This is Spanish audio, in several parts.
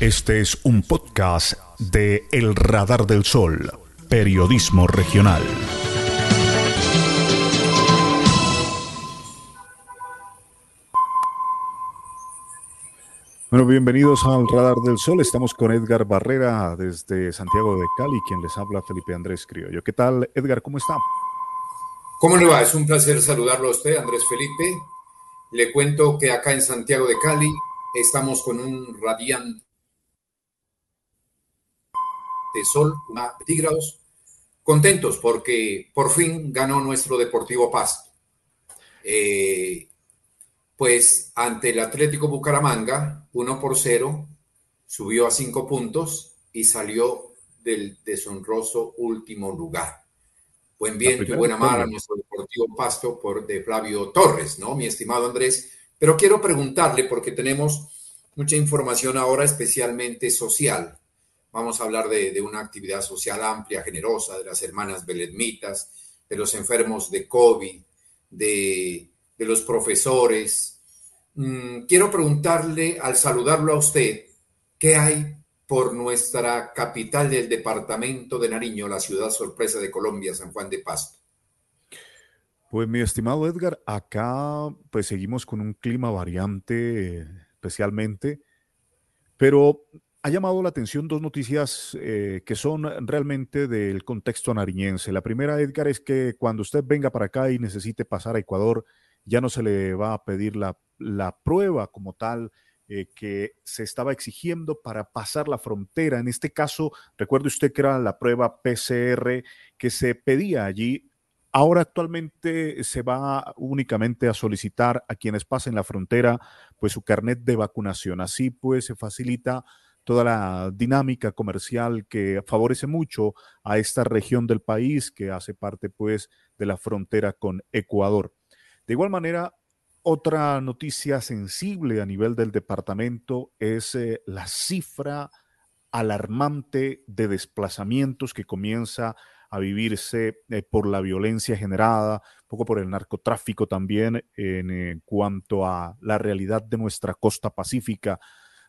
Este es un podcast de El Radar del Sol, periodismo regional. Bueno, bienvenidos al Radar del Sol. Estamos con Edgar Barrera desde Santiago de Cali, quien les habla Felipe Andrés Criollo. ¿Qué tal, Edgar? ¿Cómo está? ¿Cómo le va? Es un placer saludarlo a usted, Andrés Felipe. Le cuento que acá en Santiago de Cali estamos con un radiante de sol, una grados, contentos porque por fin ganó nuestro Deportivo Pasto. Eh, pues ante el Atlético Bucaramanga, 1 por 0, subió a 5 puntos y salió del deshonroso último lugar. Buen viento y buena mar a nuestro Deportivo Pasto por de Flavio Torres, ¿no? Mi estimado Andrés. Pero quiero preguntarle, porque tenemos mucha información ahora, especialmente social. Vamos a hablar de, una actividad social amplia, generosa, de las hermanas beledmitas, de los enfermos de COVID, de los profesores. Mm, quiero preguntarle, al saludarlo a usted, ¿qué hay por nuestra capital del departamento de Nariño, la ciudad sorpresa de Colombia, San Juan de Pasto? Pues mi estimado Edgar, acá pues seguimos con un clima variante especialmente, pero ha llamado la atención dos noticias eh, que son realmente del contexto nariñense. La primera, Edgar, es que cuando usted venga para acá y necesite pasar a Ecuador, ya no se le va a pedir la, prueba como tal eh, que se estaba exigiendo para pasar la frontera. En este caso, recuerde usted que era la prueba PCR que se pedía allí. Ahora actualmente se va únicamente a solicitar a quienes pasen la frontera pues su carnet de vacunación. Así pues se facilita toda la dinámica comercial que favorece mucho a esta región del país que hace parte pues de la frontera con Ecuador. De igual manera, otra noticia sensible a nivel del departamento es eh, la cifra alarmante de desplazamientos que comienza a vivirse eh, por la violencia generada, un poco por el narcotráfico también en cuanto a la realidad de nuestra costa pacífica.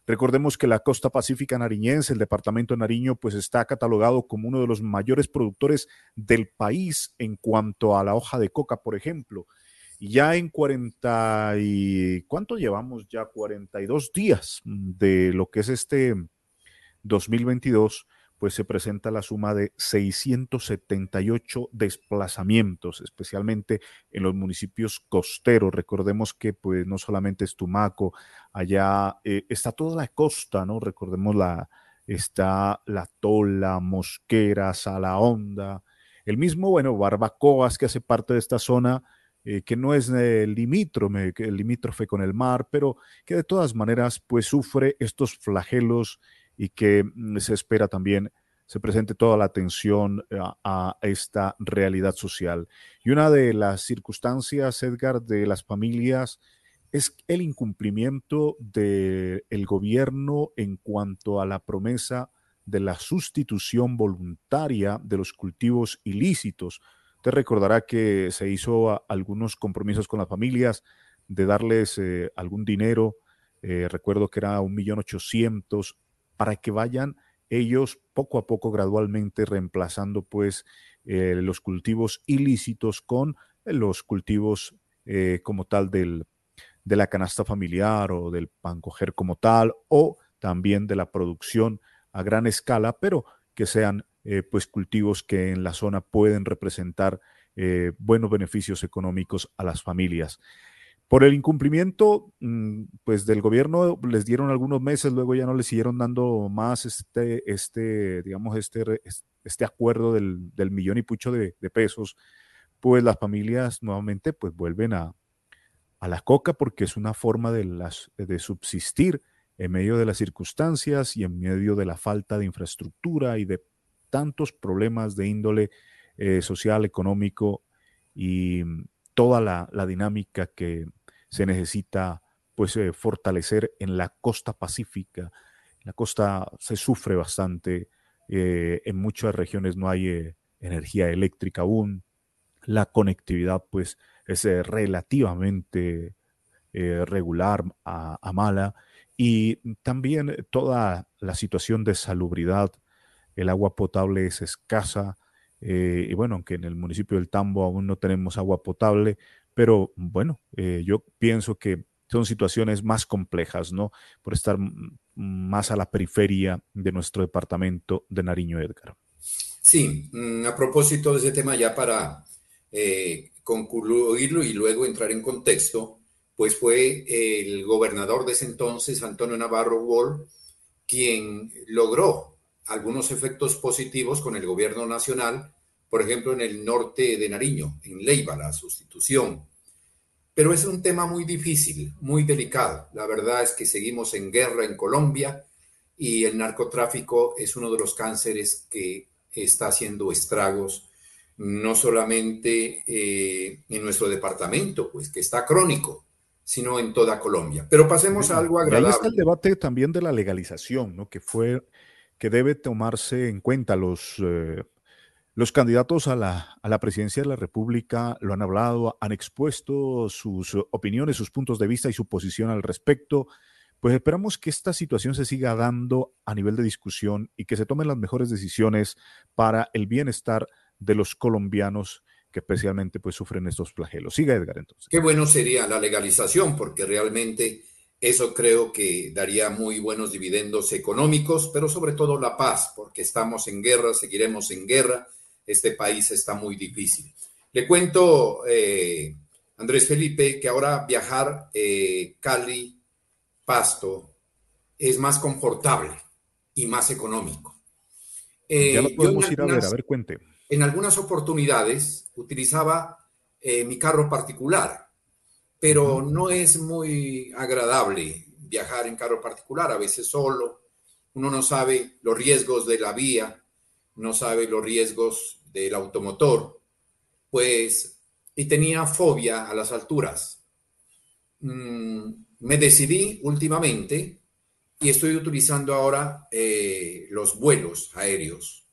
Recordemos que la costa pacífica nariñense, el departamento de Nariño, pues está catalogado como uno de los mayores productores del país en cuanto a la hoja de coca, por ejemplo ya en 40 y ¿cuánto llevamos ya? 42 días de lo que es este 2022, pues se presenta la suma de 678 desplazamientos, especialmente en los municipios costeros. Recordemos que pues no solamente es Tumaco, allá eh, está toda la costa, ¿no? Recordemos la está La Tola, Mosquera, Sala Honda, el mismo, bueno, Barbacoas que hace parte de esta zona, eh, que no es el limítrofe, limítrofe con el mar, pero que de todas maneras pues sufre estos flagelos y que mm, se espera también se presente toda la atención a, a, esta realidad social. Y una de las circunstancias, Edgar, de las familias es el incumplimiento del gobierno en cuanto a la promesa de la sustitución voluntaria de los cultivos ilícitos Usted recordará que se hizo algunos compromisos con las familias de darles eh, algún dinero, eh, recuerdo que era un millón ochocientos, para que vayan ellos poco a poco, gradualmente reemplazando pues eh, los cultivos ilícitos con los cultivos como tal del, de la canasta familiar o del pan coger como tal, o también de la producción a gran escala, pero que sean eh, pues cultivos que en la zona pueden representar eh, buenos beneficios económicos a las familias. Por el incumplimiento, mm, pues del gobierno les dieron algunos meses, luego ya no les siguieron dando más este, este digamos, este, este acuerdo del, millón y pucho de, pesos, pues las familias nuevamente pues vuelven a, a la coca porque es una forma de, las, de subsistir en medio de las circunstancias y en medio de la falta de infraestructura y de tantos problemas de índole eh, social, económico y toda la, dinámica que se necesita pues eh, fortalecer en la costa pacífica. La costa se sufre bastante, eh, en muchas regiones no hay energía eléctrica aún, la conectividad pues es relativamente regular a mala. Y también toda la situación de salubridad, el agua potable es escasa, eh, y bueno, aunque en el municipio del Tambo aún no tenemos agua potable, pero bueno, eh, yo pienso que son situaciones más complejas, ¿no? Por estar más a la periferia de nuestro departamento de Nariño, Edgar. Sí, mm, a propósito de ese tema, ya para eh, concluirlo y luego entrar en contexto, pues fue el gobernador de ese entonces, Antonio Navarro Wall, quien logró algunos efectos positivos con el gobierno nacional, por ejemplo, en el norte de Nariño, en Leiva, la sustitución. Pero es un tema muy difícil, muy delicado. La verdad es que seguimos en guerra en Colombia y el narcotráfico es uno de los cánceres que está haciendo estragos, no solamente eh, en nuestro departamento, pues que está crónico, sino en toda Colombia. Pero pasemos a algo agradable. ahí está el debate también de la legalización, ¿no? que fue que debe tomarse en cuenta los, eh, los candidatos a la, a la, presidencia de la República lo han hablado, han expuesto sus opiniones, sus puntos de vista y su posición al respecto. Pues esperamos que esta situación se siga dando a nivel de discusión y que se tomen las mejores decisiones para el bienestar de los colombianos que especialmente pues sufren estos flagelos. Siga Edgar entonces. Qué bueno sería la legalización porque realmente eso creo que daría muy buenos dividendos económicos, pero sobre todo la paz, porque estamos en guerra, seguiremos en guerra, este país está muy difícil. Le cuento, eh, Andrés Felipe, que ahora viajar eh, Cali, Pasto, es más confortable y más económico. Eh, ya lo podemos ir a ver, a ver, cuente en algunas oportunidades utilizaba eh, mi carro particular, pero no es muy agradable viajar en carro particular, a veces solo. Uno no sabe los riesgos de la vía, no sabe los riesgos del automotor, pues, y tenía fobia a las alturas. Mm, me decidí últimamente y estoy utilizando ahora eh, los vuelos aéreos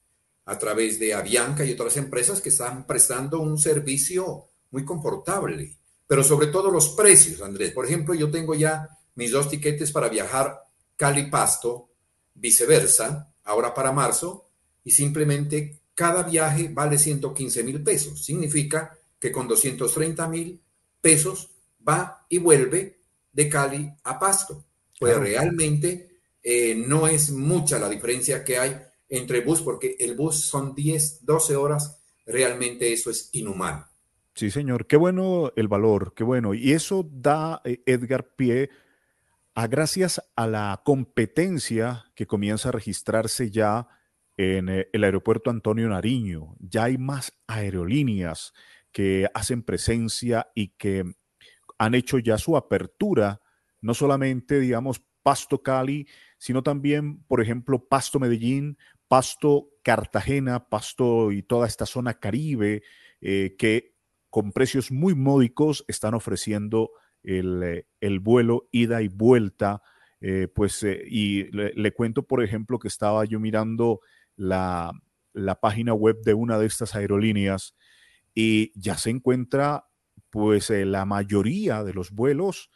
a través de Avianca y otras empresas que están prestando un servicio muy confortable, pero sobre todo los precios, Andrés. Por ejemplo, yo tengo ya mis dos tiquetes para viajar Cali-Pasto, viceversa, ahora para marzo, y simplemente cada viaje vale 115 mil pesos. Significa que con 230 mil pesos va y vuelve de Cali a Pasto. Pues realmente eh, no es mucha la diferencia que hay entre bus, porque el bus son 10, 12 horas, realmente eso es inhumano. Sí, señor, qué bueno el valor, qué bueno. Y eso da, eh, Edgar, pie a gracias a la competencia que comienza a registrarse ya en eh, el aeropuerto Antonio Nariño. Ya hay más aerolíneas que hacen presencia y que han hecho ya su apertura, no solamente, digamos, Pasto Cali, sino también, por ejemplo, Pasto Medellín, Pasto Cartagena, Pasto y toda esta zona caribe, eh, que con precios muy módicos están ofreciendo el, eh, vuelo ida y vuelta. Pues, y le, cuento, por ejemplo, que estaba yo mirando la, la página web de una de estas aerolíneas y ya se encuentra, pues, la mayoría de los vuelos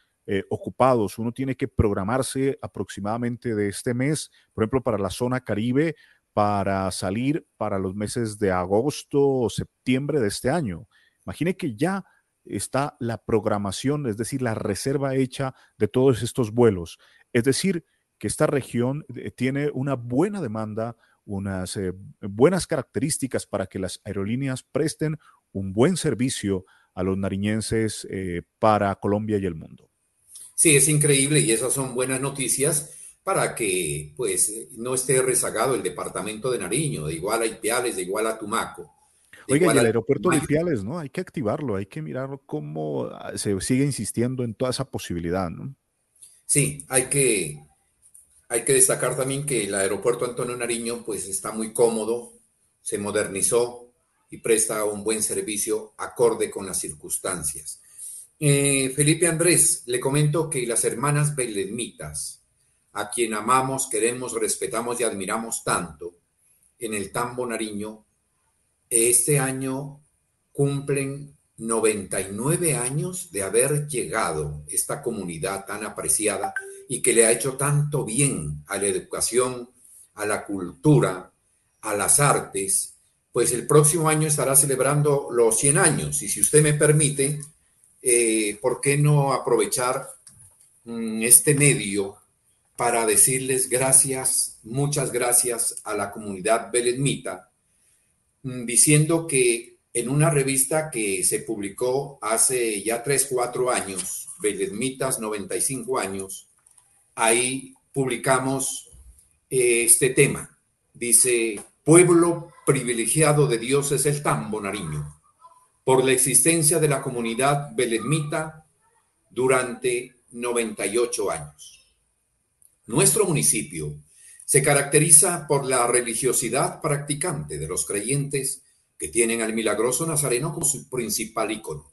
ocupados. Uno tiene que programarse aproximadamente de este mes, por ejemplo, para la zona Caribe, para salir para los meses de agosto o septiembre de este año. Imagine que ya está la programación, es decir, la reserva hecha de todos estos vuelos. Es decir, que esta región eh, tiene una buena demanda, unas eh, buenas características para que las aerolíneas presten un buen servicio a los nariñenses eh, para Colombia y el mundo. Sí, es increíble y esas son buenas noticias para que pues no esté rezagado el departamento de Nariño, de igual a Ipiales, de igual a Tumaco. Oiga, y el aeropuerto de Piales, ¿no? Hay que activarlo, hay que mirar cómo ah, se sigue insistiendo en toda esa posibilidad, ¿no? Sí, hay que, hay que destacar también que el aeropuerto Antonio Nariño pues está muy cómodo, se modernizó y presta un buen servicio acorde con las circunstancias. Eh, Felipe Andrés, le comento que las hermanas belemnitas, a quien amamos, queremos, respetamos y admiramos tanto, en el Tambo Nariño, este año cumplen 99 años de haber llegado esta comunidad tan apreciada y que le ha hecho tanto bien a la educación, a la cultura, a las artes, pues el próximo año estará celebrando los 100 años. Y si usted me permite, eh, ¿por qué no aprovechar mm, este medio para decirles gracias, muchas gracias a la comunidad belenmita, mm, diciendo que en una revista que se publicó hace ya 3, 4 años, Belenmitas 95 años, ahí publicamos eh, este tema. Dice, pueblo privilegiado de Dios es el Tambo Nariño por la existencia de la comunidad belemita durante 98 años. Nuestro municipio se caracteriza por la religiosidad practicante de los creyentes que tienen al milagroso Nazareno como su principal icono.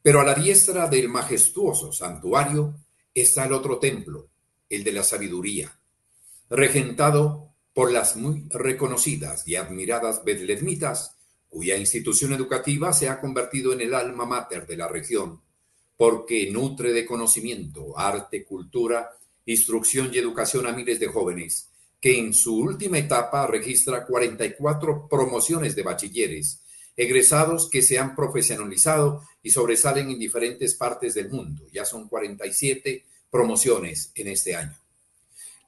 Pero a la diestra del majestuoso santuario está el otro templo, el de la sabiduría, regentado por las muy reconocidas y admiradas bedlermitas cuya institución educativa se ha convertido en el alma mater de la región, porque nutre de conocimiento, arte, cultura, instrucción y educación a miles de jóvenes, que en su última etapa registra 44 promociones de bachilleres, egresados que se han profesionalizado y sobresalen en diferentes partes del mundo. Ya son 47 promociones en este año.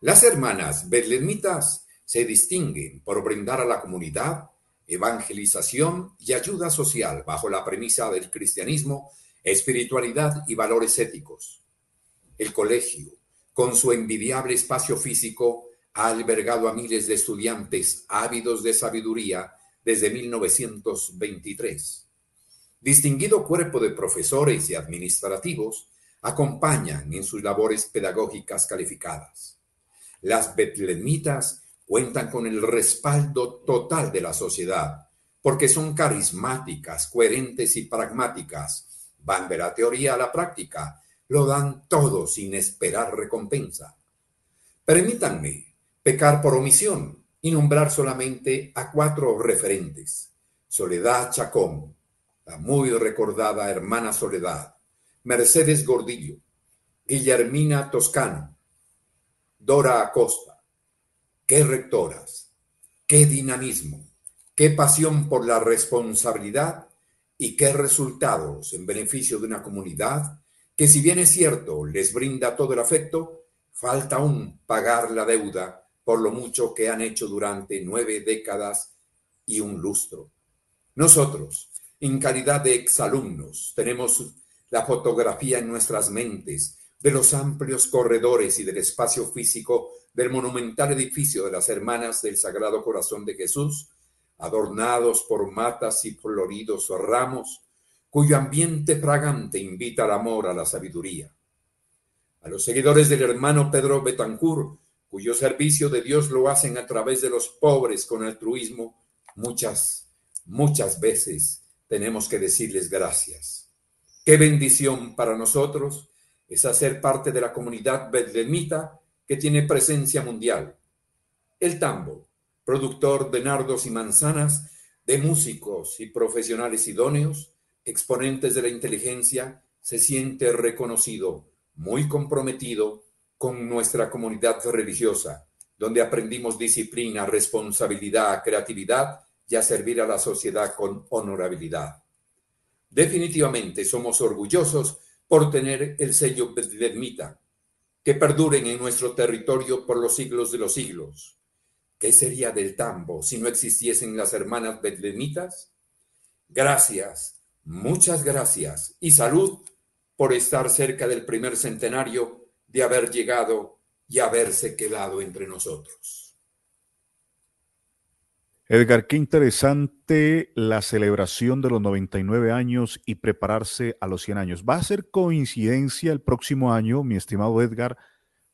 Las hermanas bedlemitas se distinguen por brindar a la comunidad evangelización y ayuda social bajo la premisa del cristianismo, espiritualidad y valores éticos. El colegio, con su envidiable espacio físico, ha albergado a miles de estudiantes ávidos de sabiduría desde 1923. Distinguido cuerpo de profesores y administrativos acompañan en sus labores pedagógicas calificadas. Las betlemitas cuentan con el respaldo total de la sociedad, porque son carismáticas, coherentes y pragmáticas, van de la teoría a la práctica, lo dan todo sin esperar recompensa. Permítanme pecar por omisión y nombrar solamente a cuatro referentes. Soledad Chacón, la muy recordada hermana Soledad, Mercedes Gordillo, Guillermina Toscano, Dora Acosta, qué rectoras, qué dinamismo, qué pasión por la responsabilidad y qué resultados en beneficio de una comunidad que si bien es cierto les brinda todo el afecto, falta aún pagar la deuda por lo mucho que han hecho durante nueve décadas y un lustro. Nosotros, en calidad de exalumnos, tenemos la fotografía en nuestras mentes de los amplios corredores y del espacio físico del monumental edificio de las Hermanas del Sagrado Corazón de Jesús, adornados por matas y floridos ramos, cuyo ambiente fragante invita al amor, a la sabiduría. A los seguidores del hermano Pedro Betancourt, cuyo servicio de Dios lo hacen a través de los pobres con altruismo, muchas, muchas veces tenemos que decirles gracias. Qué bendición para nosotros es hacer parte de la comunidad bedlemita que tiene presencia mundial. El tambo, productor de nardos y manzanas, de músicos y profesionales idóneos, exponentes de la inteligencia, se siente reconocido, muy comprometido con nuestra comunidad religiosa, donde aprendimos disciplina, responsabilidad, creatividad y a servir a la sociedad con honorabilidad. Definitivamente somos orgullosos por tener el sello bedlemita, que perduren en nuestro territorio por los siglos de los siglos. ¿Qué sería del tambo si no existiesen las hermanas bedlemitas? Gracias, muchas gracias y salud por estar cerca del primer centenario de haber llegado y haberse quedado entre nosotros. Edgar, qué interesante la celebración de los 99 años y prepararse a los 100 años. ¿Va a ser coincidencia el próximo año, mi estimado Edgar,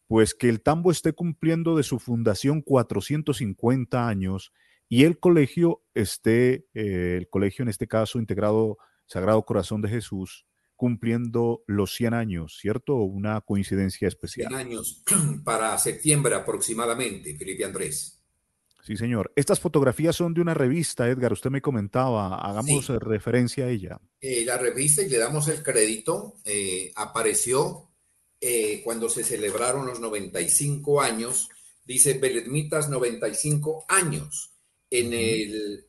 pues que el Tambo esté cumpliendo de su fundación 450 años y el colegio esté, eh, el colegio en este caso integrado Sagrado Corazón de Jesús, cumpliendo los 100 años, ¿cierto? Una coincidencia especial. 100 años para septiembre aproximadamente, Felipe Andrés. Sí, señor. Estas fotografías son de una revista, Edgar, usted me comentaba, hagamos referencia a ella. Eh, la revista, y le damos el crédito, eh, apareció eh, cuando se celebraron los 95 años, dice Beletmitas 95 años. En el,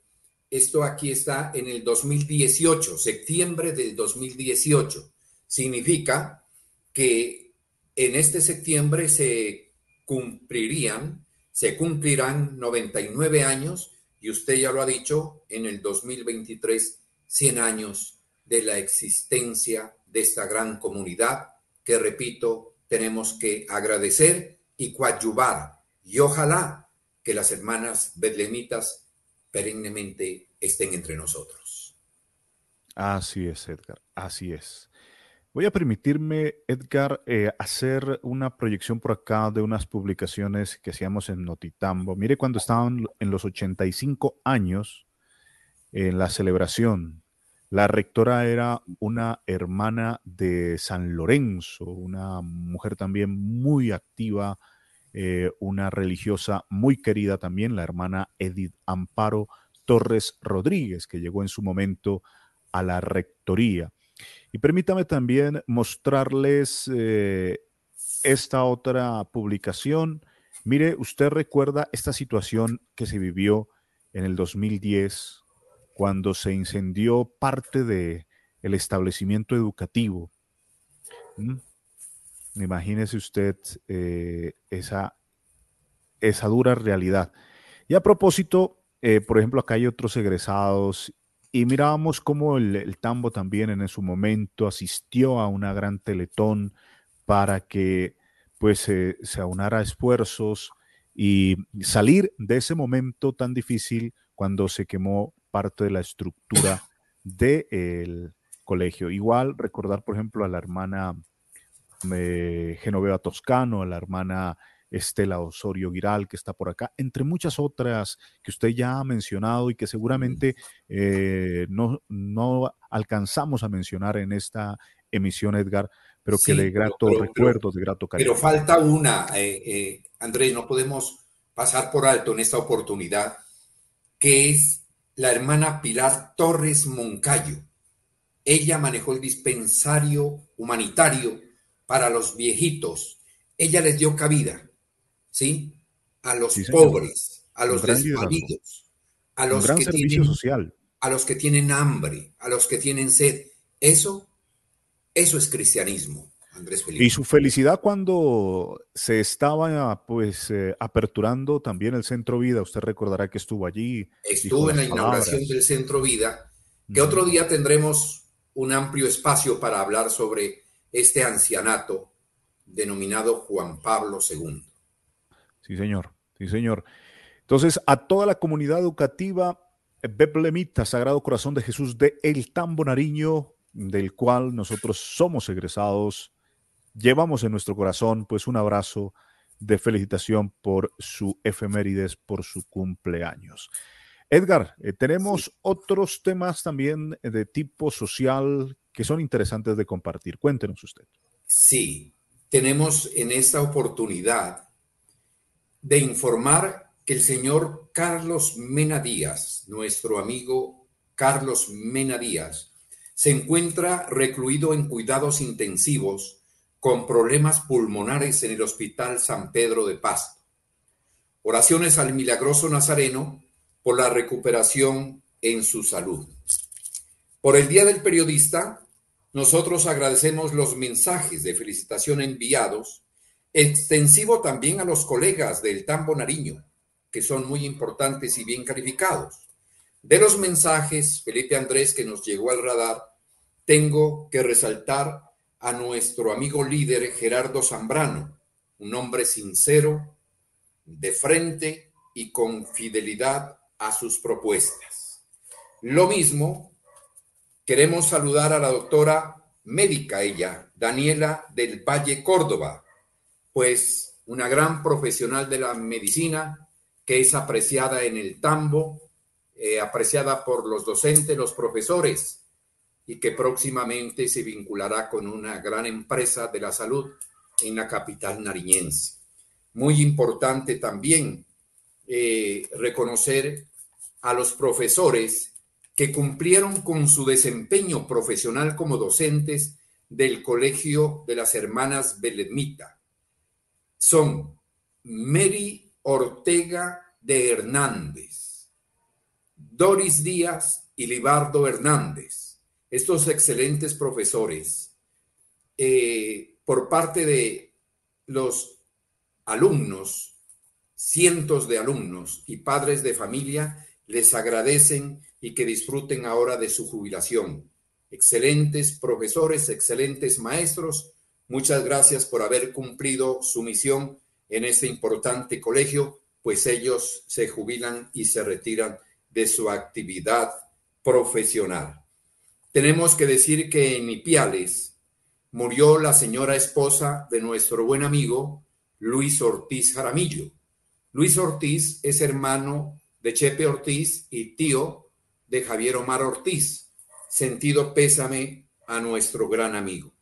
esto aquí está en el 2018, septiembre del 2018. Significa que en este septiembre se cumplirían se cumplirán 99 años y usted ya lo ha dicho, en el 2023, 100 años de la existencia de esta gran comunidad que, repito, tenemos que agradecer y coadyuvar. Y ojalá que las hermanas bedlemitas perennemente estén entre nosotros. Así es, Edgar, así es. Voy a permitirme, Edgar, eh, hacer una proyección por acá de unas publicaciones que hacíamos en Notitambo. Mire, cuando estaban en los 85 años, en la celebración, la rectora era una hermana de San Lorenzo, una mujer también muy activa, eh, una religiosa muy querida también, la hermana Edith Amparo Torres Rodríguez, que llegó en su momento a la rectoría. Y permítame también mostrarles eh, esta otra publicación. Mire, usted recuerda esta situación que se vivió en el 2010 cuando se incendió parte de el establecimiento educativo. ¿Mm? Imagínese usted eh, esa, esa dura realidad. Y a propósito, eh, por ejemplo, acá hay otros egresados y mirábamos cómo el, Tambo también en su momento asistió a una gran teletón para que pues se aunara esfuerzos y salir de ese momento tan difícil cuando se quemó parte de la estructura del colegio. Igual recordar, por ejemplo, a la hermana eh, Genoveva Toscano, a la hermana Estela Osorio Giral, que está por acá, entre muchas otras que usted ya ha mencionado y que seguramente eh, no, no alcanzamos a mencionar en esta emisión, Edgar, pero que de grato recuerdo, de grato cariño. Pero falta una, eh, eh, Andrés, no podemos pasar por alto en esta oportunidad, que es la hermana Pilar Torres Moncayo. Ella manejó el dispensario humanitario para los viejitos. Ella les dio cabida. ¿Sí? A los pobres, a los desvalidos, a los que tienen, social. a los que tienen hambre, a los que tienen sed. Eso, eso es cristianismo. Andrés Felipe. Y su felicidad cuando se estaba pues eh, aperturando también el Centro Vida, usted recordará que estuvo allí. Estuvo en la inauguración del Centro Vida, que otro día tendremos un amplio espacio para hablar sobre este ancianato denominado Juan Pablo II. Sí, señor. Sí, señor. Entonces, a toda la comunidad educativa Beblemita, Sagrado Corazón de Jesús de El Tambo Nariño, del cual nosotros somos egresados, llevamos en nuestro corazón pues un abrazo de felicitación por su efemérides, por su cumpleaños. Edgar, eh, tenemos otros temas también de tipo social que son interesantes de compartir. Cuéntenos usted. Sí, tenemos en esta oportunidad de informar que el señor Carlos Mena Díaz, nuestro amigo Carlos Mena Díaz, se encuentra recluido en cuidados intensivos con problemas pulmonares en el Hospital San Pedro de Pasto. Oraciones al milagroso Nazareno por la recuperación en su salud. Por el Día del Periodista, nosotros agradecemos los mensajes de felicitación enviados extensivo también a los colegas del Tambo Nariño, que son muy importantes y bien calificados. De los mensajes, Felipe Andrés, que nos llegó al radar, tengo que resaltar a nuestro amigo líder Gerardo Zambrano, un hombre sincero, de frente y con fidelidad a sus propuestas. Lo mismo, queremos saludar a la doctora médica ella, Daniela del Valle Córdoba, pues una gran profesional de la medicina que es apreciada en el tambo, eh, apreciada por los docentes, los profesores, y que próximamente se vinculará con una gran empresa de la salud en la capital nariñense. Muy importante también eh, reconocer a los profesores que cumplieron con su desempeño profesional como docentes del Colegio de las Hermanas Belemita. Son Mary Ortega de Hernández, Doris Díaz y Libardo Hernández. Estos excelentes profesores, eh, por parte de los alumnos, cientos de alumnos y padres de familia, les agradecen y que disfruten ahora de su jubilación. Excelentes profesores, excelentes maestros, muchas gracias por haber cumplido su misión en este importante colegio, pues ellos se jubilan y se retiran de su actividad profesional. Tenemos que decir que en Ipiales murió la señora esposa de nuestro buen amigo Luis Ortiz Jaramillo. Luis Ortiz es hermano de Chepe Ortiz y tío de Javier Omar Ortiz. Sentido pésame a nuestro gran amigo.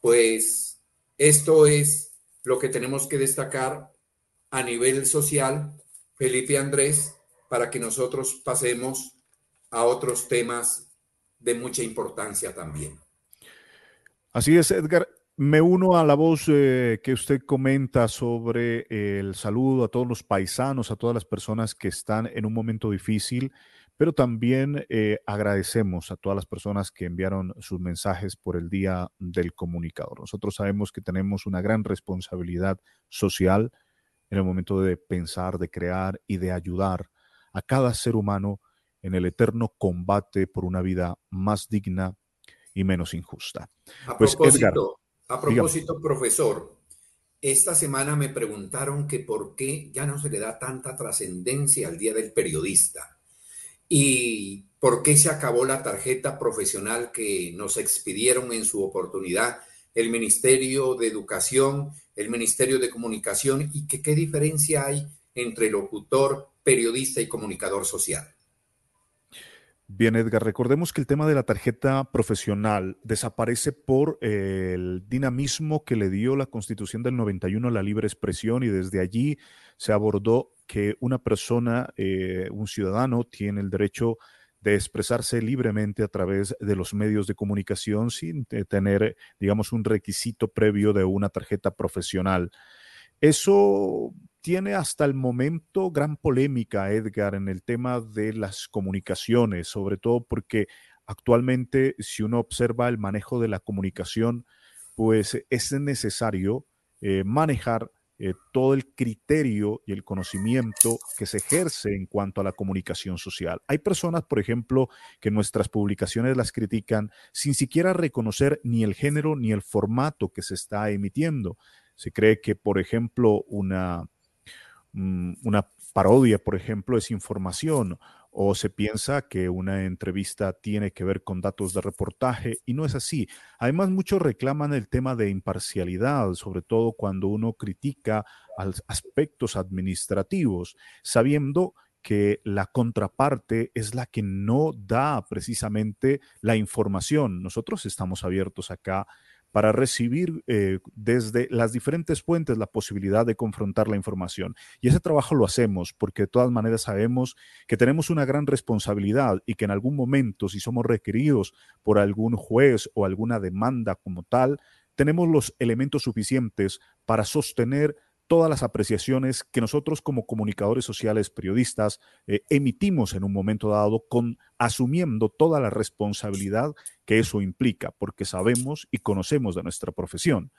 Pues esto es lo que tenemos que destacar a nivel social, Felipe Andrés, para que nosotros pasemos a otros temas de mucha importancia también. Así es, Edgar. Me uno a la voz eh, que usted comenta sobre el saludo a todos los paisanos, a todas las personas que están en un momento difícil pero también eh, agradecemos a todas las personas que enviaron sus mensajes por el Día del Comunicador. Nosotros sabemos que tenemos una gran responsabilidad social en el momento de pensar, de crear y de ayudar a cada ser humano en el eterno combate por una vida más digna y menos injusta. A pues, propósito, a propósito profesor, esta semana me preguntaron que por qué ya no se le da tanta trascendencia al Día del Periodista. ¿Y por qué se acabó la tarjeta profesional que nos expidieron en su oportunidad el Ministerio de Educación, el Ministerio de Comunicación y que qué diferencia hay entre locutor, periodista y comunicador social? Bien, Edgar, recordemos que el tema de la tarjeta profesional desaparece por eh, el dinamismo que le dio la Constitución del 91 a la libre expresión y desde allí se abordó que una persona, eh, un ciudadano, tiene el derecho de expresarse libremente a través de los medios de comunicación sin tener, digamos, un requisito previo de una tarjeta profesional. Eso tiene hasta el momento gran polémica, Edgar, en el tema de las comunicaciones, sobre todo porque actualmente si uno observa el manejo de la comunicación, pues es necesario eh, manejar eh, todo el criterio y el conocimiento que se ejerce en cuanto a la comunicación social. Hay personas, por ejemplo, que nuestras publicaciones las critican sin siquiera reconocer ni el género ni el formato que se está emitiendo. Se cree que, por ejemplo, una Mm, una parodia, por ejemplo, es información o se piensa que una entrevista tiene que ver con datos de reportaje y no es así. Además, muchos reclaman el tema de imparcialidad, sobre todo cuando uno critica aspectos administrativos, sabiendo que la contraparte es la que no da precisamente la información. Nosotros estamos abiertos acá para recibir eh, desde las diferentes fuentes la posibilidad de confrontar la información. Y ese trabajo lo hacemos porque de todas maneras sabemos que tenemos una gran responsabilidad y que en algún momento, si somos requeridos por algún juez o alguna demanda como tal, tenemos los elementos suficientes para sostener todas las apreciaciones que nosotros como comunicadores sociales, periodistas, eh, emitimos en un momento dado, con asumiendo toda la responsabilidad que eso implica, porque sabemos y conocemos de nuestra profesión.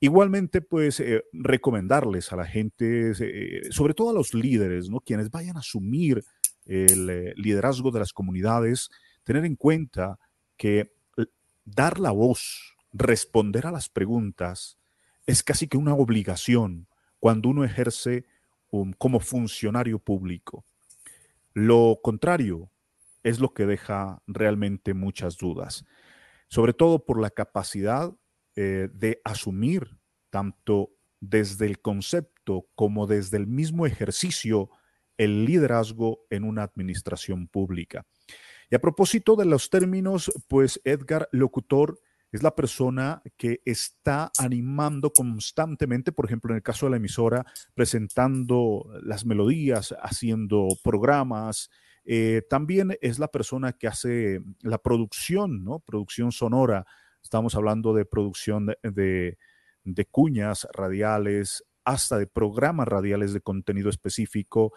Igualmente, pues, eh, recomendarles a la gente, eh, sobre todo a los líderes, ¿no? Quienes vayan a asumir el liderazgo de las comunidades, tener en cuenta que dar la voz, responder a las preguntas, es casi que una obligación cuando uno ejerce como funcionario público. Lo contrario es lo que deja realmente muchas dudas, sobre todo por la capacidad eh, de asumir tanto desde el concepto como desde el mismo ejercicio el liderazgo en una administración pública. Y a propósito de los términos, pues Edgar Locutor es la persona que está animando constantemente, por ejemplo, en el caso de la emisora, presentando las melodías, haciendo programas. Eh, también es la persona que hace la producción, ¿no? Producción sonora. Estamos hablando de producción de, cuñas radiales, hasta de programas radiales de contenido específico.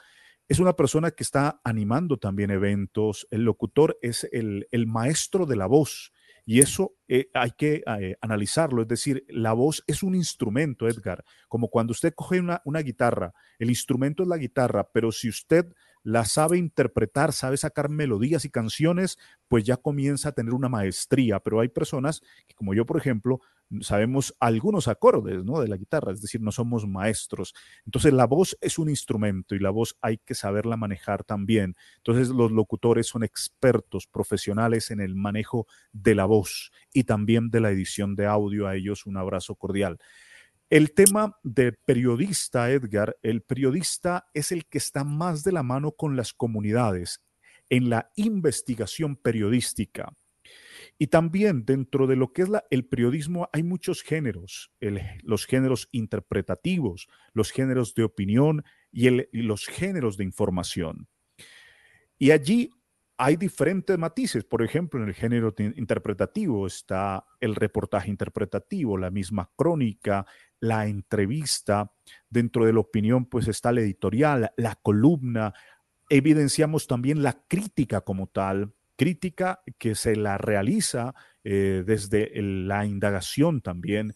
Es una persona que está animando también eventos. El locutor es el maestro de la voz y eso eh, hay que eh, analizarlo, es decir, la voz es un instrumento, Edgar, como cuando usted coge una, una guitarra, el instrumento es la guitarra, pero si usted la sabe interpretar, sabe sacar melodías y canciones, pues ya comienza a tener una maestría. Pero hay personas que, como yo, por ejemplo, sabemos algunos acordes ¿no? de la guitarra, es decir, no somos maestros. Entonces la voz es un instrumento y la voz hay que saberla manejar también. Entonces los locutores son expertos, profesionales en el manejo de la voz y también de la edición de audio. A ellos un abrazo cordial. El tema de periodista, Edgar, el periodista es el que está más de la mano con las comunidades en la investigación periodística. Y también dentro de lo que es el periodismo hay muchos géneros, los géneros interpretativos, los géneros de opinión y, y los géneros de información. Y allí hay diferentes matices. Por ejemplo, en el género interpretativo está el reportaje interpretativo, la misma crónica, la entrevista. Dentro de la opinión, pues está la editorial, la columna. Evidenciamos también la crítica como tal, crítica que se la realiza eh, desde la indagación también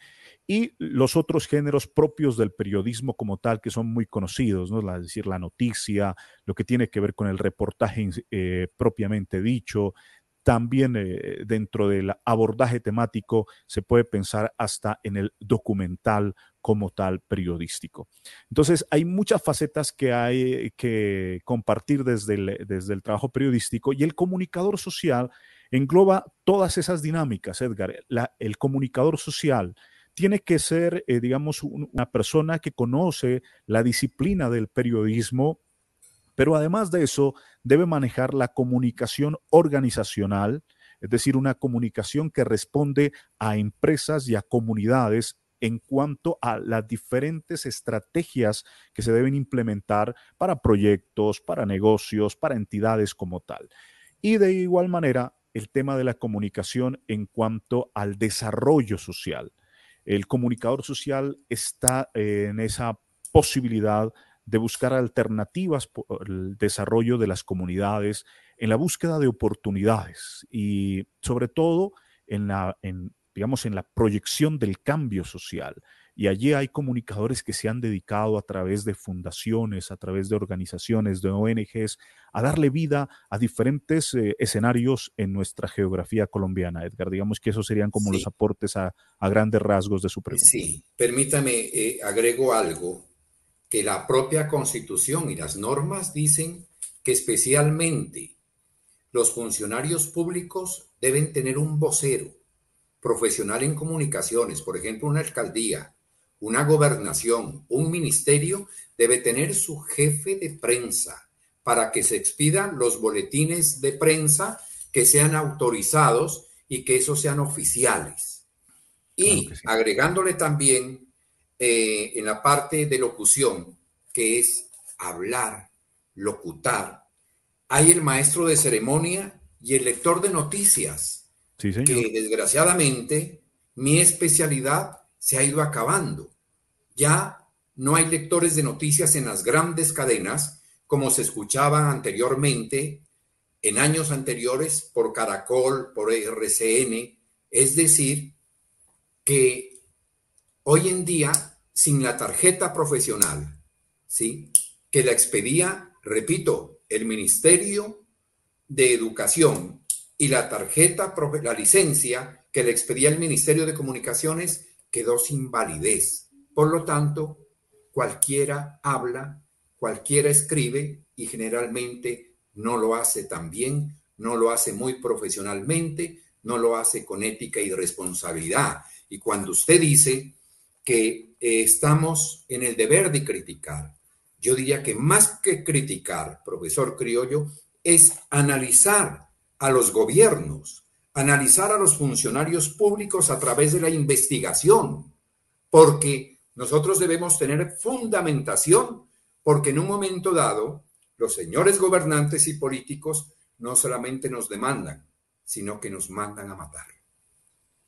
y los otros géneros propios del periodismo como tal que son muy conocidos, ¿no? es decir, la noticia, lo que tiene que ver con el reportaje eh, propiamente dicho, también eh, dentro del abordaje temático se puede pensar hasta en el documental como tal periodístico. Entonces, hay muchas facetas que hay que compartir desde el, desde el trabajo periodístico y el comunicador social engloba todas esas dinámicas, Edgar. el comunicador social tiene que ser, eh, digamos, una persona que conoce la disciplina del periodismo pero además de eso, debe manejar la comunicación organizacional, es decir, una comunicación que responde a empresas y a comunidades en cuanto a las diferentes estrategias que se deben implementar para proyectos, para negocios, para entidades como tal. Y de igual manera, el tema de la comunicación en cuanto al desarrollo social. El comunicador social está en esa posibilidad de buscar alternativas por el desarrollo de las comunidades, en la búsqueda de oportunidades y sobre todo en la, digamos, en la proyección del cambio social. Y allí hay comunicadores que se han dedicado a través de fundaciones, a través de organizaciones, de ONGs, a darle vida a diferentes eh, escenarios en nuestra geografía colombiana. Edgar, digamos que esos serían como los aportes a, a, grandes rasgos de su pregunta. Sí, permítame, eh, agrego algo que la propia constitución y las normas dicen que especialmente los funcionarios públicos deben tener un vocero profesional en comunicaciones, por ejemplo, una alcaldía, una gobernación, un ministerio, debe tener su jefe de prensa para que se expidan los boletines de prensa que sean autorizados y que esos sean oficiales. Y agregándole también eh, en la parte de locución, que es hablar, locutar, hay el maestro de ceremonia y el lector de noticias. Sí, señor. Que desgraciadamente mi especialidad se ha ido acabando. Ya no hay lectores de noticias en las grandes cadenas como se escuchaban anteriormente, en años anteriores, por Caracol, por RCN. Es decir, que Hoy en día, sin la tarjeta profesional, ¿sí? que la expedía, repito, el Ministerio de Educación y la tarjeta, la licencia que le expedía el Ministerio de Comunicaciones quedó sin validez. Por lo tanto, cualquiera habla, cualquiera escribe y generalmente no lo hace tan bien, no lo hace muy profesionalmente, no lo hace con ética y responsabilidad. Y cuando usted dice que eh, estamos en el deber de criticar, yo diría que más que criticar, profesor Criollo, es analizar a los gobiernos, analizar a los funcionarios públicos a través de la investigación, porque nosotros debemos tener fundamentación, porque en un momento dado los señores gobernantes y políticos no solamente nos demandan, sino que nos mandan a matar.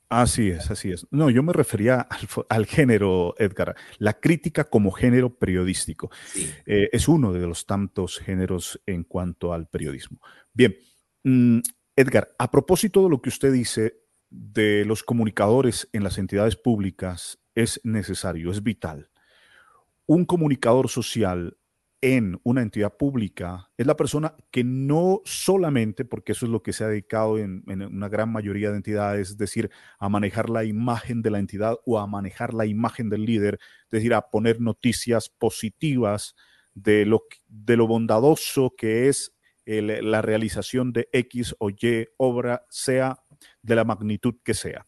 Así es, así es. No, yo me refería al, género, Edgar, la crítica como género periodístico. Eh, es uno de los tantos géneros en cuanto al periodismo. Bien, mm, Edgar, a propósito de lo que usted dice de los comunicadores en las entidades públicas, es necesario, es vital. Un comunicador social en una entidad pública es la persona que no solamente, porque eso es lo que se ha dedicado en, una gran mayoría de entidades, es decir, a manejar la imagen de la entidad o a manejar la imagen del líder, es decir, a poner noticias positivas de lo, bondadoso que es la realización de X o Y obra, sea de la magnitud que sea.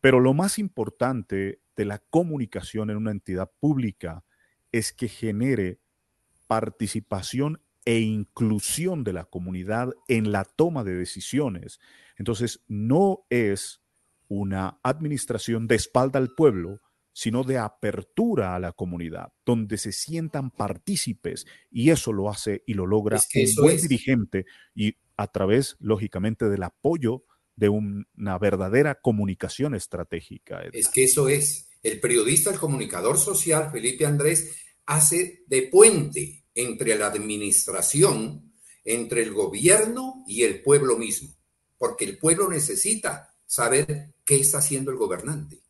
Pero lo más importante de la comunicación en una entidad pública es que genere participación e inclusión de la comunidad en la toma de decisiones. Entonces, no es una administración de espalda al pueblo, sino de apertura a la comunidad, donde se sientan partícipes y eso lo hace y lo logra un buen dirigente y a través, lógicamente, del apoyo de una verdadera comunicación estratégica. Es que eso es. El periodista, el comunicador social, Felipe Andrés, hace de puente entre la administración, entre el gobierno y el pueblo mismo, porque el pueblo necesita saber qué está haciendo el gobernante.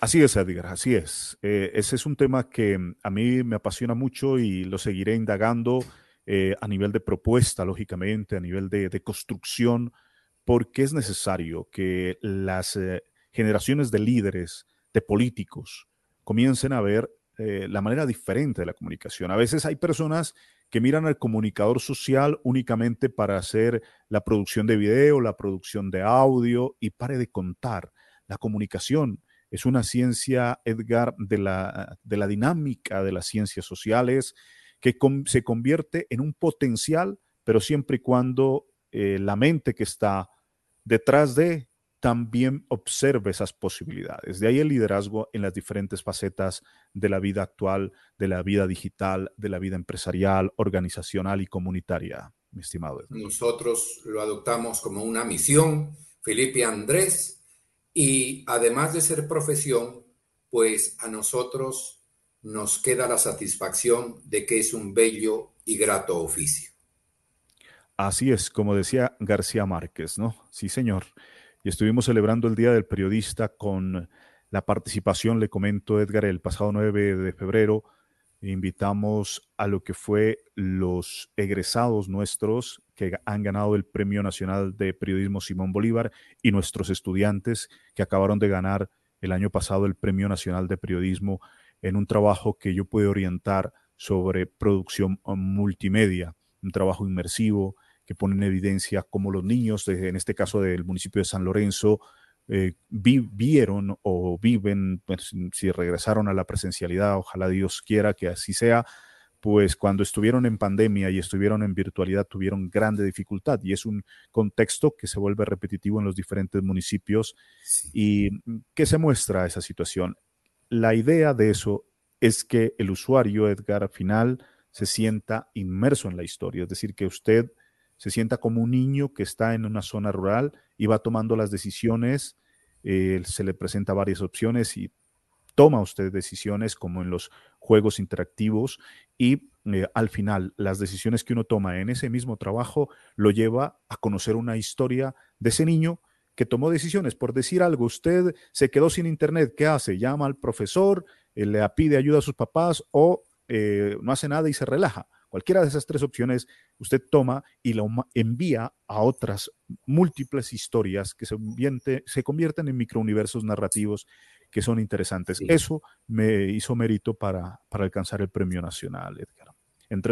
Así es, Edgar, así es. Eh, ese es un tema que mm, a mí me apasiona mucho y lo seguiré indagando eh, a nivel de propuesta, lógicamente, a nivel de, construcción, porque es necesario que las eh, generaciones de líderes, de políticos, comiencen a ver la manera diferente de la comunicación. A veces hay personas que miran al comunicador social únicamente para hacer la producción de video, la producción de audio y pare de contar. La comunicación es una ciencia, Edgar, de la, de la dinámica de las ciencias sociales, que se convierte en un potencial, pero siempre y cuando eh, la mente que está detrás de también observe esas posibilidades. De ahí el liderazgo en las diferentes facetas de la vida actual, de la vida digital, de la vida empresarial, organizacional y comunitaria, mi estimado. Nosotros lo adoptamos como una misión. Felipe Andrés y además de ser profesión, pues a nosotros nos queda la satisfacción de que es un bello y grato oficio. Así es, como decía García Márquez, ¿no? Sí, señor. Y estuvimos celebrando el Día del Periodista con la participación, le comento Edgar, el pasado 9 de febrero. Invitamos a lo que fue los egresados nuestros que han ganado el Premio Nacional de Periodismo Simón Bolívar y nuestros estudiantes que acabaron de ganar el año pasado el Premio Nacional de Periodismo en un trabajo que yo pude orientar sobre producción multimedia, un trabajo inmersivo que pone en evidencia cómo los niños, en este caso del municipio de San Lorenzo, eh, vivieron o viven, pues, si regresaron a la presencialidad, ojalá Dios quiera que así sea, pues cuando estuvieron en pandemia y estuvieron en virtualidad tuvieron grande dificultad y es un contexto que se vuelve repetitivo en los diferentes municipios y que se muestra esa situación. La idea de eso es que el usuario, Edgar, final se sienta inmerso en la historia, es decir, que usted se sienta como un niño que está en una zona rural y va tomando las decisiones, eh, se le presenta varias opciones y toma usted decisiones como en los juegos interactivos y eh, al final las decisiones que uno toma en ese mismo trabajo lo lleva a conocer una historia de ese niño que tomó decisiones. Por decir algo, usted se quedó sin internet, ¿qué hace? Llama al profesor, eh, le pide ayuda a sus papás o no hace nada y se relaja. Cualquiera de esas tres opciones usted toma y lo envía a otras múltiples historias que se, se convierten en microuniversos narrativos que son interesantes. Eso me hizo mérito para, para alcanzar el premio nacional, Edgar.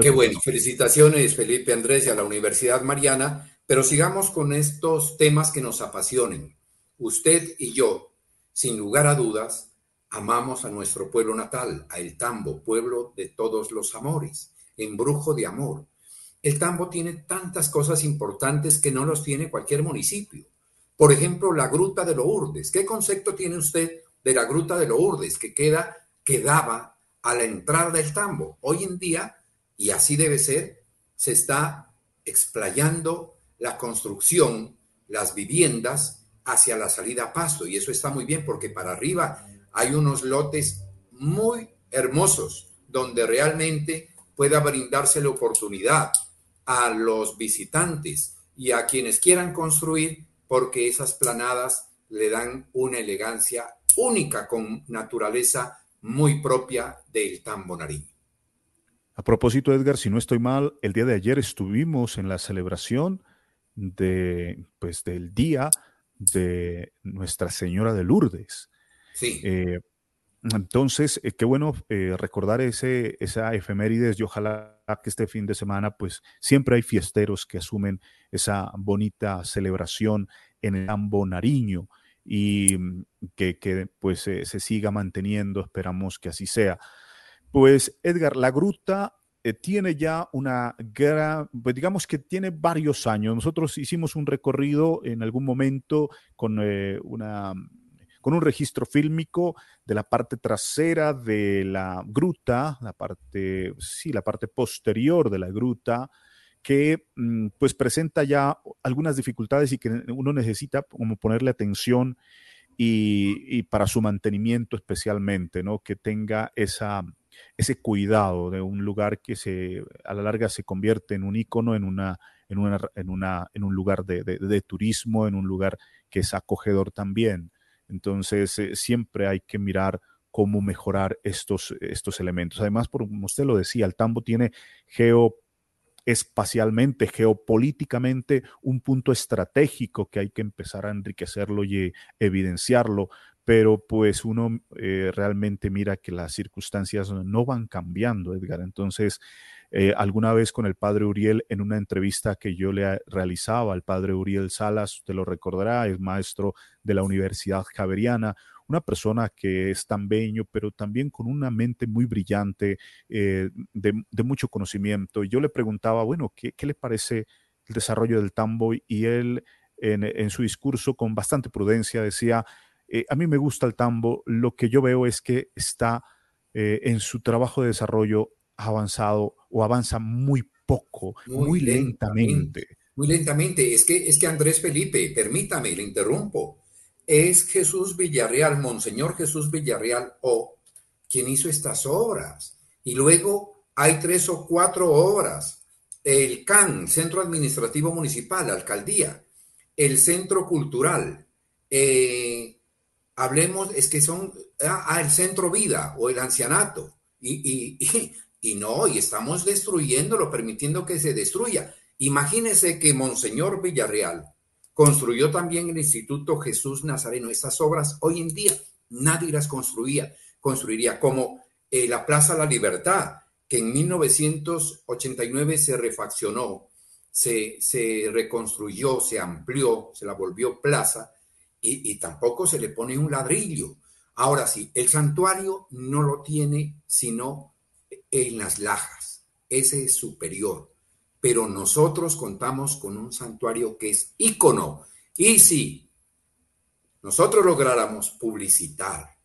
Qué bueno, felicitaciones Felipe Andrés y a la Universidad Mariana, pero sigamos con estos temas que nos apasionen. Usted y yo, sin lugar a dudas, amamos a nuestro pueblo natal, a El Tambo, pueblo de todos los amores, embrujo de amor. El Tambo tiene tantas cosas importantes que no los tiene cualquier municipio. Por ejemplo, la Gruta de Lourdes. ¿Qué concepto tiene usted de la Gruta de Lourdes que queda, quedaba a la entrada del Tambo? Hoy en día y así debe ser, se está explayando la construcción, las viviendas hacia la salida a pasto. Y eso está muy bien porque para arriba hay unos lotes muy hermosos donde realmente pueda brindarse la oportunidad a los visitantes y a quienes quieran construir porque esas planadas le dan una elegancia única con naturaleza muy propia del tambo nariño. A propósito, Edgar, si no estoy mal, el día de ayer estuvimos en la celebración de, pues, del día de Nuestra Señora de Lourdes. Sí. Eh, entonces, eh, qué bueno eh, recordar ese, esa efemérides y ojalá que este fin de semana, pues siempre hay fiesteros que asumen esa bonita celebración en el Ambo Nariño y mm, que, pues se siga manteniendo, esperamos que así sea. Pues Edgar, la gruta eh, tiene ya una gran, pues digamos que tiene varios años. Nosotros hicimos un recorrido en algún momento con eh, una con un registro fílmico de la parte trasera de la gruta, la parte, sí, la parte posterior de la gruta, que mm, pues presenta ya algunas dificultades y que uno necesita como ponerle atención y, para su mantenimiento especialmente, ¿no? Que tenga esa, ese cuidado de un lugar que se, a la larga se convierte en un icono, en, una, en, una, en, una, en un lugar de, de, turismo, en un lugar que es acogedor también. Entonces, eh, siempre hay que mirar cómo mejorar estos, estos elementos. Además, como usted lo decía, el tambo tiene geoespacialmente, geopolíticamente, un punto estratégico que hay que empezar a enriquecerlo y evidenciarlo pero pues uno eh, realmente mira que las circunstancias no van cambiando, Edgar. Entonces, eh, alguna vez con el padre Uriel, en una entrevista que yo le realizaba al padre Uriel Salas, usted lo recordará, es maestro de la Universidad Javeriana, una persona que es tan beño, pero también con una mente muy brillante, eh, de, mucho conocimiento. Yo le preguntaba, bueno, ¿qué, ¿qué, le parece el desarrollo del tambo? Y él, en, en su discurso, con bastante prudencia, decía, eh, a mí me gusta el tambo, lo que yo veo es que está eh, en su trabajo de desarrollo avanzado o avanza muy poco, muy, lentamente. Muy lentamente. Es que, es que Andrés Felipe, permítame, le interrumpo. Es Jesús Villarreal, Monseñor Jesús Villarreal O, quien hizo estas obras. Y luego hay tres o cuatro obras. El CAN, Centro Administrativo Municipal, Alcaldía, el Centro Cultural, eh, hablemos, es que son ah, ah, el centro vida o el ancianato. Y, y, y, no, y estamos destruyéndolo, permitiendo que se destruya. Imagínense que Monseñor Villarreal construyó también el Instituto Jesús Nazareno. Estas obras hoy en día nadie las construía, construiría, como eh, la Plaza La Libertad, que en 1989 se refaccionó, se, se reconstruyó, se amplió, se la volvió plaza y, tampoco se le pone un ladrillo. Ahora sí, el santuario no lo tiene sino en las lajas, ese es superior. Pero nosotros contamos con un santuario que es ícono. Y si nosotros lográramos publicitar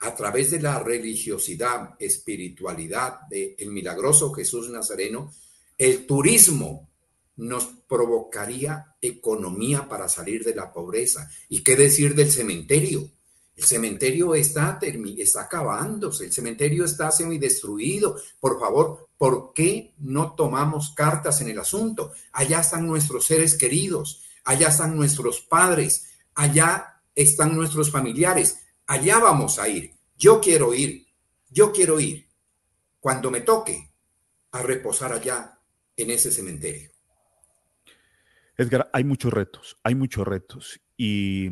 a través de la religiosidad, espiritualidad del el milagroso Jesús Nazareno, el turismo nos provocaría economía para salir de la pobreza. ¿Y qué decir del cementerio? El cementerio está, está acabándose, el cementerio está semidestruido. Por favor, ¿por qué no tomamos cartas en el asunto? Allá están nuestros seres queridos, allá están nuestros padres, allá están nuestros familiares, allá vamos a ir. Yo quiero ir, yo quiero ir cuando me toque a reposar allá en ese cementerio. Edgar, hay muchos retos, hay muchos retos. Y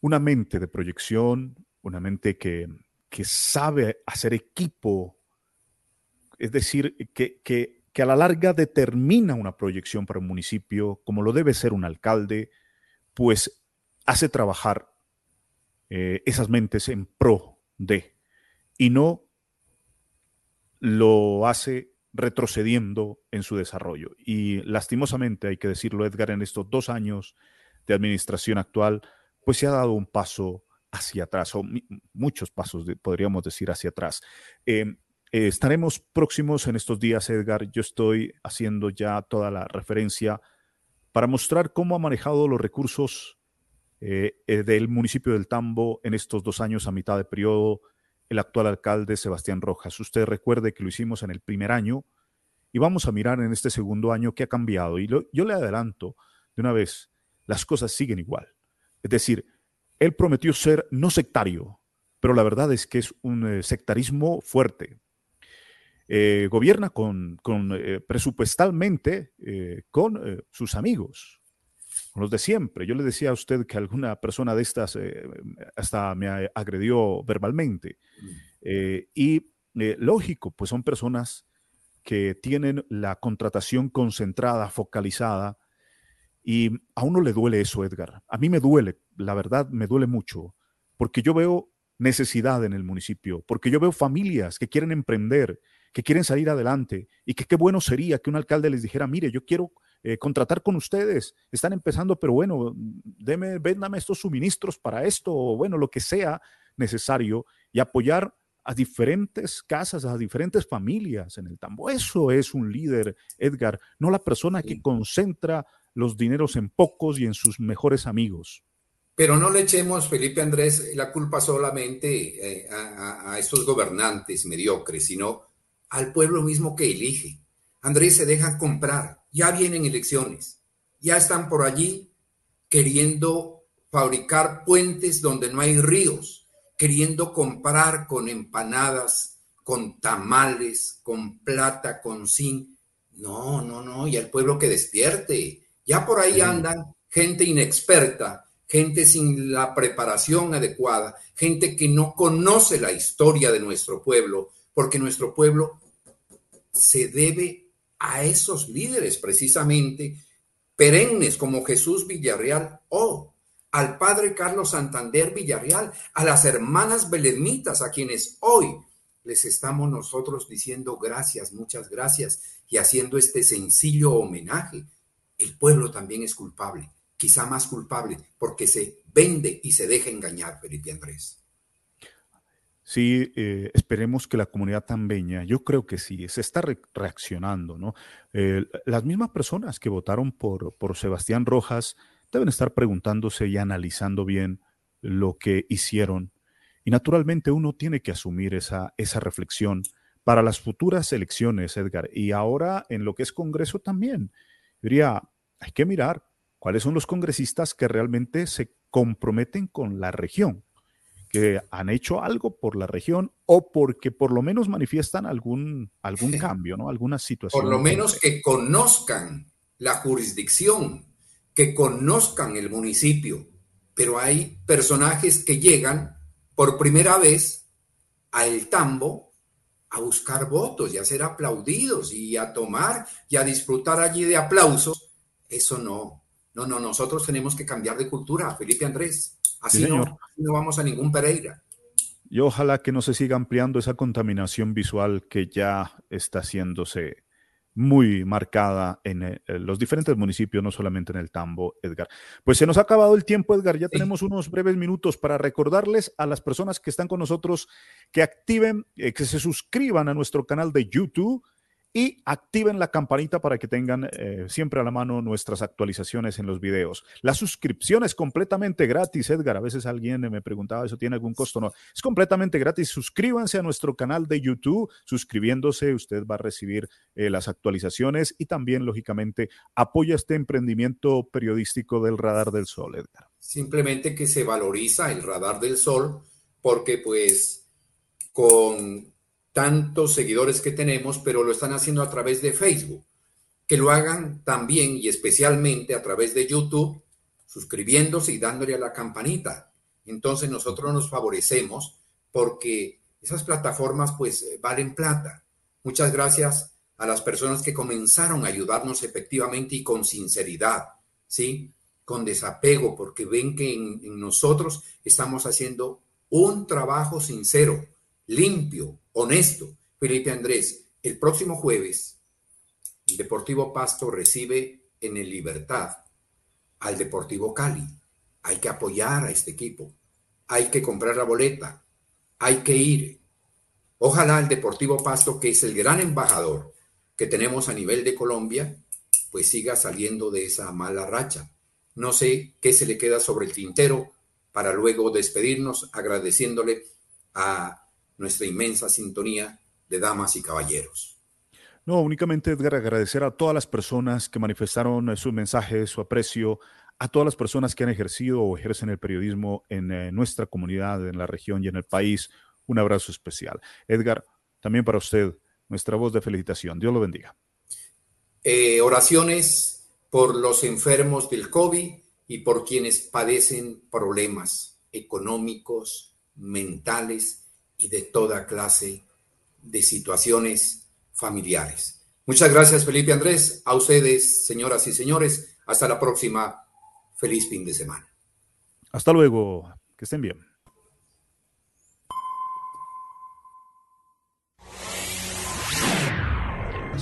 una mente de proyección, una mente que, sabe hacer equipo es decir, que, que, que a la larga determina una proyección para un municipio, como lo debe ser un alcalde, pues hace trabajar eh, esas mentes en pro de, y no lo hace retrocediendo en su desarrollo. Y lastimosamente, hay que decirlo, Edgar, en estos dos años de administración actual, pues se ha dado un paso hacia atrás, o muchos pasos, podríamos decir, hacia atrás. Em, eh, estaremos próximos en estos días, Edgar. Yo estoy haciendo ya toda la referencia para mostrar cómo ha manejado los recursos eh, eh, del municipio del Tambo en estos dos años a mitad de periodo el actual alcalde Sebastián Rojas. Usted recuerde que lo hicimos en el primer año y vamos a mirar en este segundo año qué ha cambiado. Y yo le adelanto de una vez, las cosas siguen igual. Es decir, él prometió ser no sectario, pero la verdad es que es un eh, sectarismo fuerte. gobierna con, presupuestalmente con sus amigos, los de siempre. Yo le decía a usted que alguna persona de estas eh, hasta me agredió verbalmente. Mm. Eh, y eh, lógico, pues son personas que tienen la contratación concentrada, focalizada, y a uno le duele eso, Edgar. A mí me duele, la verdad, me duele mucho, porque yo veo necesidad en el municipio, porque yo veo familias que quieren emprender, que quieren salir adelante, y que qué bueno sería que un alcalde les dijera, mire, yo quiero eh, contratar con ustedes. Están empezando, pero bueno, deme, véndame estos suministros para esto, o bueno, lo que sea necesario, y apoyar a diferentes casas, a diferentes familias en el tambo. Eso es un líder, Edgar, no la persona que concentra los dineros en pocos y en sus mejores amigos. Pero no le echemos, Felipe Andrés, la culpa solamente eh, a, a, estos gobernantes mediocres, sino al pueblo mismo que elige. Andrés se deja comprar, ya vienen elecciones, ya están por allí queriendo fabricar puentes donde no hay ríos, queriendo comprar con empanadas, con tamales, con plata, con zinc. No, no, no, y el pueblo que despierte. Ya por ahí andan gente inexperta, gente sin la preparación adecuada, gente que no conoce la historia de nuestro pueblo, porque nuestro pueblo se debe a esos líderes precisamente perennes como Jesús Villarreal o al padre Carlos Santander Villarreal, a las hermanas belemitas a quienes hoy les estamos nosotros diciendo gracias, muchas gracias y haciendo este sencillo homenaje. El pueblo también es culpable, quizá más culpable, porque se vende y se deja engañar, Felipe Andrés. Sí, eh, esperemos que la comunidad tambeña, yo creo que sí, se está reaccionando, ¿no? Eh, las mismas personas que votaron por, por Sebastián Rojas deben estar preguntándose y analizando bien lo que hicieron. Y naturalmente uno tiene que asumir esa, esa reflexión para las futuras elecciones, Edgar. Y ahora en lo que es Congreso también. Diría, hay que mirar cuáles son los congresistas que realmente se comprometen con la región que han hecho algo por la región o porque por lo menos manifiestan algún, algún cambio, ¿no? Alguna situación. Por lo menos que conozcan la jurisdicción, que conozcan el municipio. Pero hay personajes que llegan por primera vez al tambo a buscar votos y a ser aplaudidos y a tomar y a disfrutar allí de aplausos. Eso no. No, no, nosotros tenemos que cambiar de cultura, Felipe Andrés. Así, no, no vamos a ningún Pereira. Y ojalá que no se siga ampliando esa contaminación visual que ya está haciéndose muy marcada en eh, los diferentes municipios, no solamente en el Tambo, Edgar. Pues se nos ha acabado el tiempo, Edgar. Ya tenemos unos breves minutos para recordarles a las personas que están con nosotros que activen, eh, que se suscriban a nuestro canal de YouTube y activen la campanita para que tengan eh, siempre a la mano nuestras actualizaciones en los videos. La suscripción es completamente gratis, Edgar. A veces alguien me preguntaba, ¿eso tiene algún costo? No, es completamente gratis. Suscríbanse a nuestro canal de YouTube. Suscribiéndose, usted va a recibir eh, las actualizaciones y también, lógicamente, apoya este emprendimiento periodístico del Radar del Sol, Edgar. Simplemente que se valoriza el Radar del Sol porque pues con tantos seguidores que tenemos, pero lo están haciendo a través de Facebook. Que lo hagan también y especialmente a través de YouTube, suscribiéndose y dándole a la campanita. Entonces nosotros nos favorecemos porque esas plataformas pues valen plata. Muchas gracias a las personas que comenzaron a ayudarnos efectivamente y con sinceridad, ¿sí? Con desapego, porque ven que en, nosotros estamos haciendo un trabajo sincero, limpio, honesto. Felipe Andrés, el próximo jueves, el Deportivo Pasto recibe en el Libertad al Deportivo Cali. Hay que apoyar a este equipo. Hay que comprar la boleta. Hay que ir. Ojalá el Deportivo Pasto, que es el gran embajador que tenemos a nivel de Colombia, pues siga saliendo de esa mala racha. No sé qué se le queda sobre el tintero para luego despedirnos agradeciéndole a nuestra inmensa sintonía de damas y caballeros. No, únicamente Edgar, agradecer a todas las personas que manifestaron sus mensajes, su aprecio, a todas las personas que han ejercido o ejercen el periodismo en eh, nuestra comunidad, en la región y en el país un abrazo especial. Edgar, también para usted, nuestra voz de felicitación. Dios lo bendiga. Eh, oraciones por los enfermos del COVID y por quienes padecen problemas económicos, mentales y de toda clase de situaciones familiares. Muchas gracias, Felipe Andrés. A ustedes, señoras y señores. Hasta la próxima. Feliz fin de semana. Hasta luego. Que estén bien.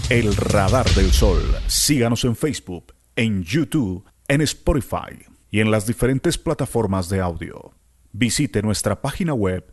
El Radar del Sol. Síganos en Facebook, en YouTube, en Spotify y en las diferentes plataformas de audio. Visite nuestra página web